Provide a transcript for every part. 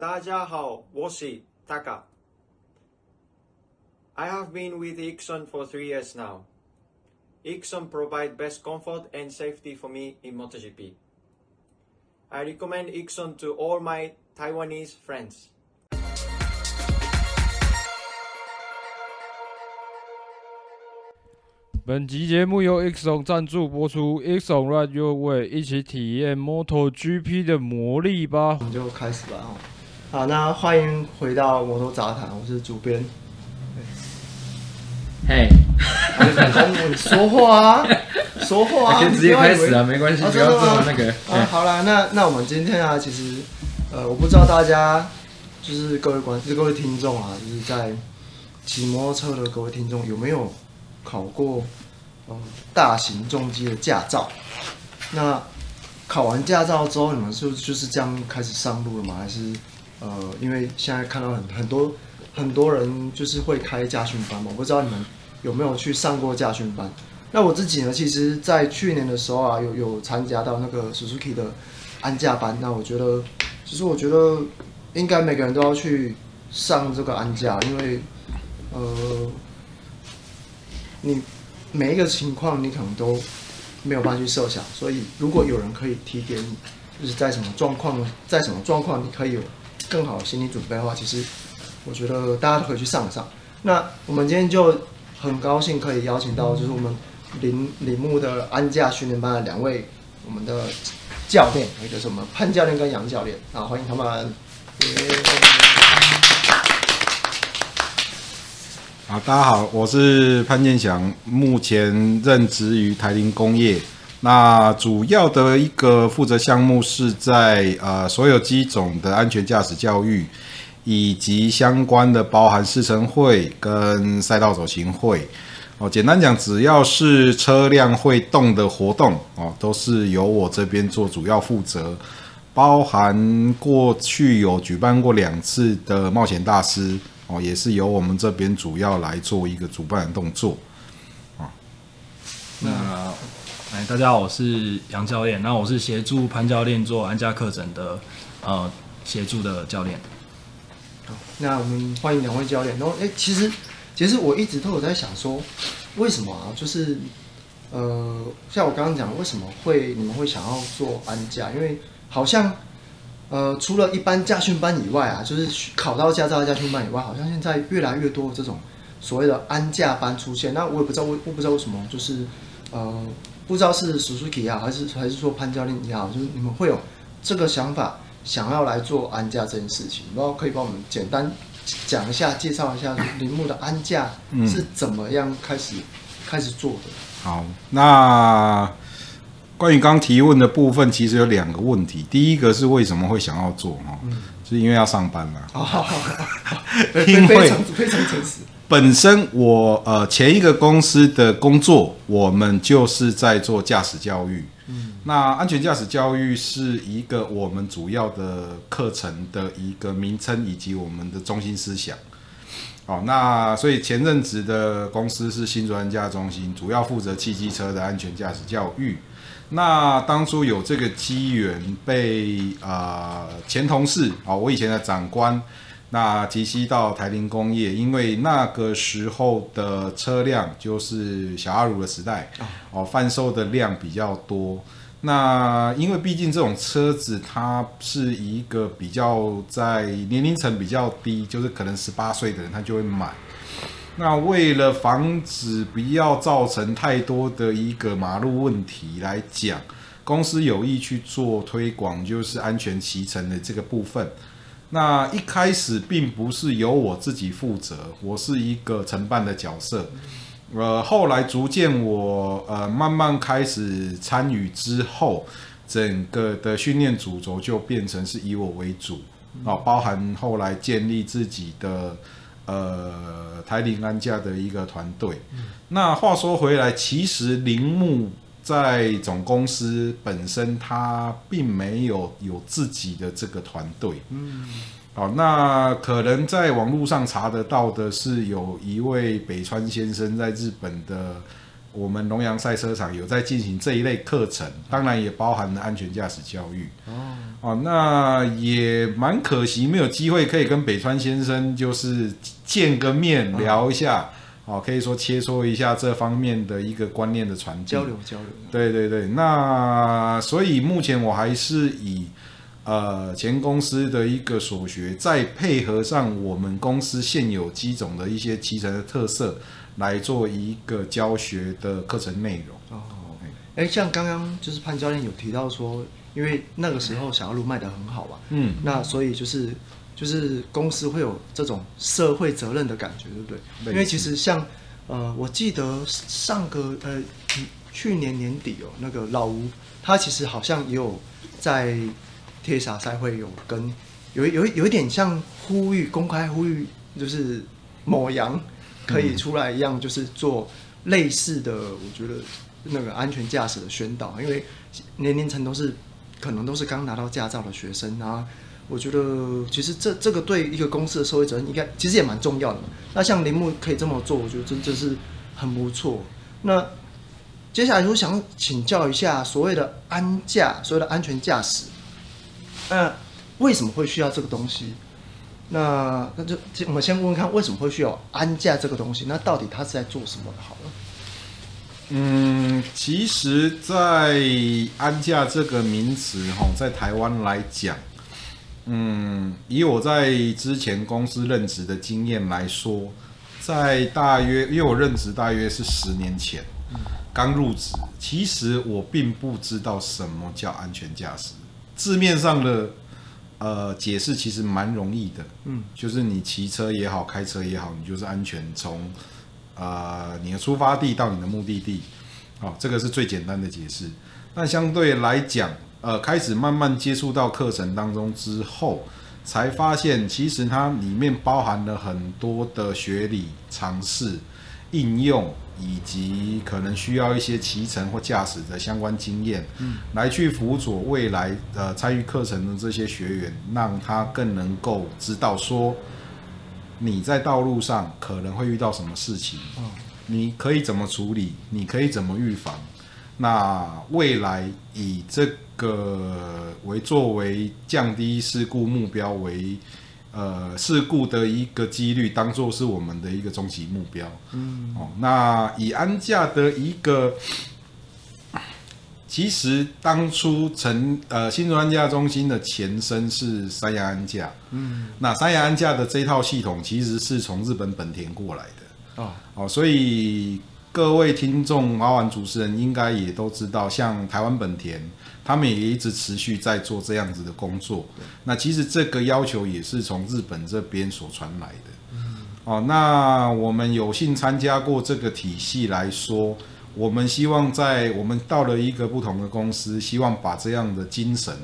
大家好，我是 Taka。I have been with Ixon for three years now. Ixon provide best comfort and safety for me in MotoGP. I recommend Ixon to all my Taiwanese friends. 本集节目由 Ixon 赞助播出，Ixon Ride Your Way，一起体验 MotoGP 的魔力吧。我们就开始吧， 好，那欢迎回到摩托杂谈，我是主编。嘿，你说话啊，说话啊，可以直接开始啊，没关系，不要这么那个。啊，好啦，那那我们今天啊，其实，呃，我不知道大家，就是各位观，就是各位听众啊，就是在骑摩托车的各位听众，有没有考过？嗯，大型重机的驾照，那考完驾照之后，你们是不是就是这样开始上路了吗？还是呃，因为现在看到很很多很多人就是会开驾训班嘛，我不知道你们有没有去上过驾训班？那我自己呢，其实在去年的时候啊，有有参加到那个 Suzuki 的安驾班。那我觉得，其实我觉得应该每个人都要去上这个安驾，因为呃，你。每一个情况你可能都没有办法去设想，所以如果有人可以提点你，就是在什么状况，在什么状况你可以有更好的心理准备的话，其实我觉得大家都可以去上一上。那我们今天就很高兴可以邀请到，就是我们铃铃木的安驾训练班的两位我们的教练，也就是我们潘教练跟杨教练啊，欢迎他们。好，大家好，我是潘建祥，目前任职于台铃工业。那主要的一个负责项目是在呃所有机种的安全驾驶教育，以及相关的包含试乘会跟赛道走行会。哦，简单讲，只要是车辆会动的活动哦，都是由我这边做主要负责，包含过去有举办过两次的冒险大师。哦，也是由我们这边主要来做一个主办的动作，啊，那大家好，我是杨教练，那我是协助潘教练做安驾课程的，呃，协助的教练。好，那我们欢迎两位教练。然后，哎，其实，其实我一直都有在想说，为什么啊？就是，呃，像我刚刚讲，为什么会你们会想要做安驾？因为好像。呃，除了一般驾训班以外啊，就是考到驾照的驾训班以外，好像现在越来越多这种所谓的安驾班出现。那我也不知道，我我不知道为什么，就是呃，不知道是 Suzuki 也好，还是还是说潘教练也好，就是你们会有这个想法，想要来做安驾这件事情。然后可以帮我们简单讲一下，介绍一下铃木的安驾是怎么样开始、嗯、开始做的。好，那。关于刚提问的部分，其实有两个问题。第一个是为什么会想要做哈？是因为要上班嘛。哦，因为非常非常诚实。本身我呃前一个公司的工作，我们就是在做驾驶教育。嗯。那安全驾驶教育是一个我们主要的课程的一个名称以及我们的中心思想。哦，那所以前任职的公司是新竹安驾中心，主要负责汽机车的安全驾驶教育。那当初有这个机缘被啊、呃、前同事啊、哦，我以前的长官，那提西到台铃工业，因为那个时候的车辆就是小阿鲁的时代，哦，贩售的量比较多。那因为毕竟这种车子它是一个比较在年龄层比较低，就是可能十八岁的人他就会买。那为了防止不要造成太多的一个马路问题来讲，公司有意去做推广，就是安全骑乘的这个部分。那一开始并不是由我自己负责，我是一个承办的角色。呃，后来逐渐我呃慢慢开始参与之后，整个的训练主轴就变成是以我为主啊，包含后来建立自己的。呃，台铃安家的一个团队。嗯、那话说回来，其实铃木在总公司本身，他并没有有自己的这个团队。嗯，好，那可能在网络上查得到的是，有一位北川先生在日本的我们龙洋赛车场有在进行这一类课程，当然也包含了安全驾驶教育。哦，哦，那也蛮可惜，没有机会可以跟北川先生就是见个面聊一下。哦，可以说切磋一下这方面的一个观念的传递交流交流。对对对，那所以目前我还是以呃前公司的一个所学，再配合上我们公司现有机种的一些集成的特色，来做一个教学的课程内容。哦，哎，像刚刚就是潘教练有提到说，因为那个时候小路卖得很好嘛？嗯，那所以就是。就是公司会有这种社会责任的感觉，对不对？因为其实像，呃，我记得上个呃去年年底哦，那个老吴他其实好像也有在贴萨赛会有跟有有有一点像呼吁公开呼吁，就是某羊可以出来一样，就是做类似的，我觉得那个安全驾驶的宣导，因为年龄层都是可能都是刚拿到驾照的学生啊。我觉得其实这这个对一个公司的社会责任应该其实也蛮重要的嘛。那像铃木可以这么做，我觉得真的是很不错。那接下来我想请教一下所谓的安驾，所谓的安全驾驶，那为什么会需要这个东西？那那就我们先问问看，为什么会需要安驾这个东西？那到底它是在做什么的？好了。嗯，其实，在安驾这个名词哈，在台湾来讲。嗯，以我在之前公司任职的经验来说，在大约因为我任职大约是十年前，刚入职，其实我并不知道什么叫安全驾驶。字面上的呃解释其实蛮容易的，嗯，就是你骑车也好，开车也好，你就是安全从呃你的出发地到你的目的地，好，这个是最简单的解释。那相对来讲，呃，开始慢慢接触到课程当中之后，才发现其实它里面包含了很多的学理、常识、应用，以及可能需要一些骑乘或驾驶的相关经验，嗯，来去辅佐未来呃参与课程的这些学员，让他更能够知道说你在道路上可能会遇到什么事情，嗯，你可以怎么处理，你可以怎么预防。那未来以这个为作为降低事故目标为，呃，事故的一个几率当做是我们的一个终极目标。嗯，哦，那以安驾的一个，其实当初成呃新竹安驾中心的前身是三洋安驾。嗯，那三洋安驾的这套系统其实是从日本本田过来的。哦，哦，所以。各位听众、阿玩主持人应该也都知道，像台湾本田，他们也一直持续在做这样子的工作。那其实这个要求也是从日本这边所传来的。嗯。哦，那我们有幸参加过这个体系来说，我们希望在我们到了一个不同的公司，希望把这样的精神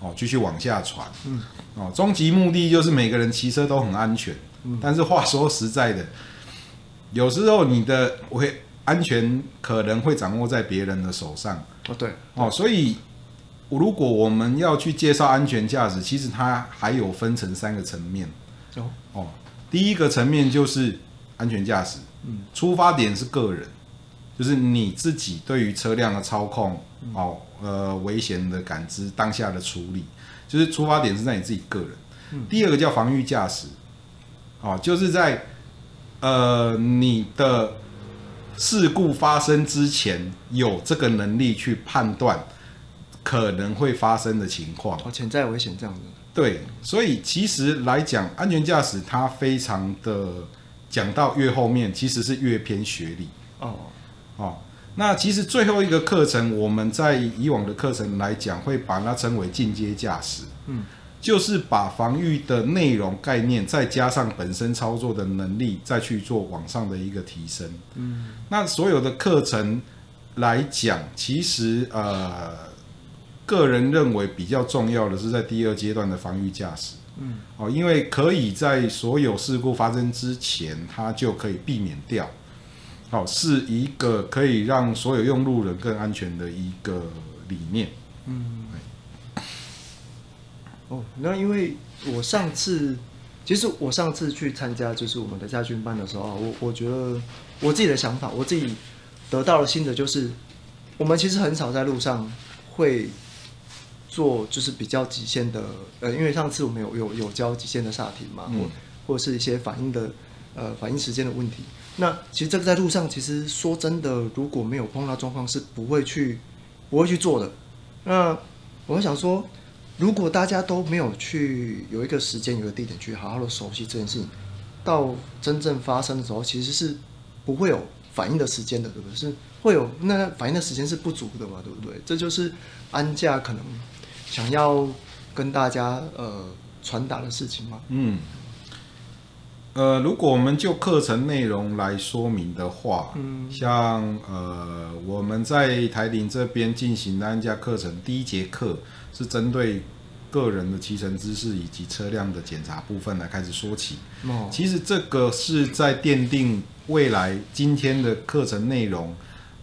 哦继续往下传。嗯。哦，终极目的就是每个人骑车都很安全。嗯。但是话说实在的。有时候你的会安全可能会掌握在别人的手上。哦，对。哦，所以如果我们要去介绍安全驾驶，其实它还有分成三个层面。哦。哦，第一个层面就是安全驾驶，嗯，出发点是个人，就是你自己对于车辆的操控哦，呃，危险的感知，当下的处理，就是出发点是在你自己个人。嗯，第二个叫防御驾驶，哦，就是在。呃，你的事故发生之前，有这个能力去判断可能会发生的情况。哦，潜在危险这样子。对，所以其实来讲，安全驾驶它非常的讲到越后面，其实是越偏学理。哦哦，那其实最后一个课程，我们在以往的课程来讲，会把它称为进阶驾驶。嗯。就是把防御的内容概念，再加上本身操作的能力，再去做往上的一个提升。嗯，那所有的课程来讲，其实呃，个人认为比较重要的是在第二阶段的防御驾驶。嗯，哦，因为可以在所有事故发生之前，它就可以避免掉。好，是一个可以让所有用路人更安全的一个理念。嗯。哦，那因为我上次，其实我上次去参加就是我们的家训班的时候，我我觉得我自己的想法，我自己得到了新的就是，我们其实很少在路上会做就是比较极限的，呃，因为上次我们有有有教极限的刹停嘛，或、嗯、或者是一些反应的呃反应时间的问题。那其实这个在路上，其实说真的，如果没有碰到状况，是不会去不会去做的。那我想说，如果大家都没有去有一个时间、有个地点去好好的熟悉这件事情，到真正发生的时候，其实是不会有反应的时间的，对不对？是会有那反应的时间是不足的嘛，对不对？这就是安驾可能想要跟大家呃传达的事情嘛。嗯，呃，如果我们就课程内容来说明的话，嗯，像呃我们在台林这边进行的安驾课程，第一节课是针对个人的骑乘知识以及车辆的检查部分来开始说起。哦，其实这个是在奠定未来今天的课程内容。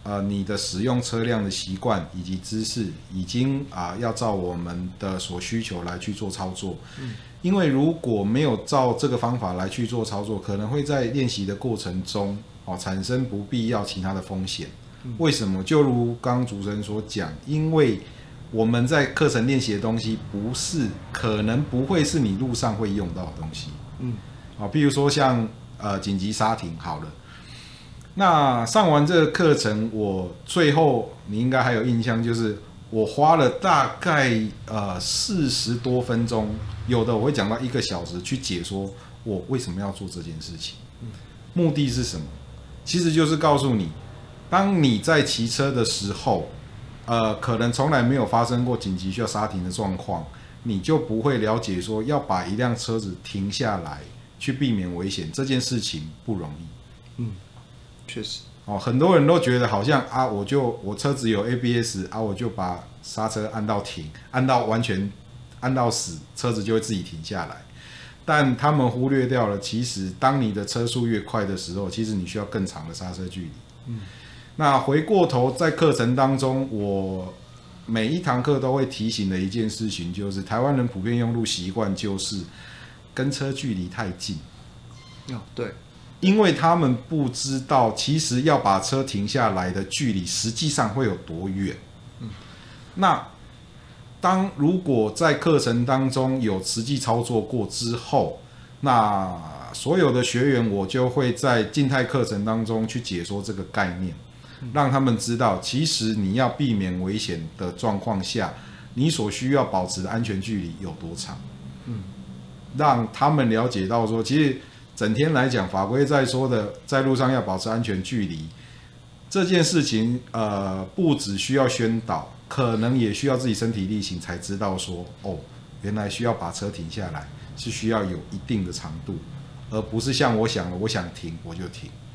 呃，你的使用车辆的习惯以及知识，已经啊、呃、要照我们的所需求来去做操作。嗯，因为如果没有照这个方法来去做操作，可能会在练习的过程中哦产生不必要其他的风险。嗯、为什么？就如刚主持人所讲，因为我们在课程练习的东西，不是可能不会是你路上会用到的东西。嗯，啊，比如说像呃紧急刹停，好了。那上完这个课程，我最后你应该还有印象，就是我花了大概呃四十多分钟，有的我会讲到一个小时去解说我为什么要做这件事情，目的是什么？其实就是告诉你，当你在骑车的时候，呃，可能从来没有发生过紧急需要刹停的状况，你就不会了解说要把一辆车子停下来去避免危险这件事情不容易，嗯。确实哦，很多人都觉得好像啊，我就我车子有 ABS 啊，我就把刹车按到停，按到完全按到死，车子就会自己停下来。但他们忽略掉了，其实当你的车速越快的时候，其实你需要更长的刹车距离。嗯，那回过头在课程当中，我每一堂课都会提醒的一件事情，就是台湾人普遍用路习惯就是跟车距离太近。哦，对。因为他们不知道，其实要把车停下来的距离实际上会有多远。嗯，那当如果在课程当中有实际操作过之后，那所有的学员我就会在静态课程当中去解说这个概念，让他们知道，其实你要避免危险的状况下，你所需要保持的安全距离有多长。嗯，让他们了解到说，其实。整天来讲，法规在说的，在路上要保持安全距离这件事情，呃，不只需要宣导，可能也需要自己身体力行才知道说，哦，原来需要把车停下来是需要有一定的长度，而不是像我想的，我想停我就停。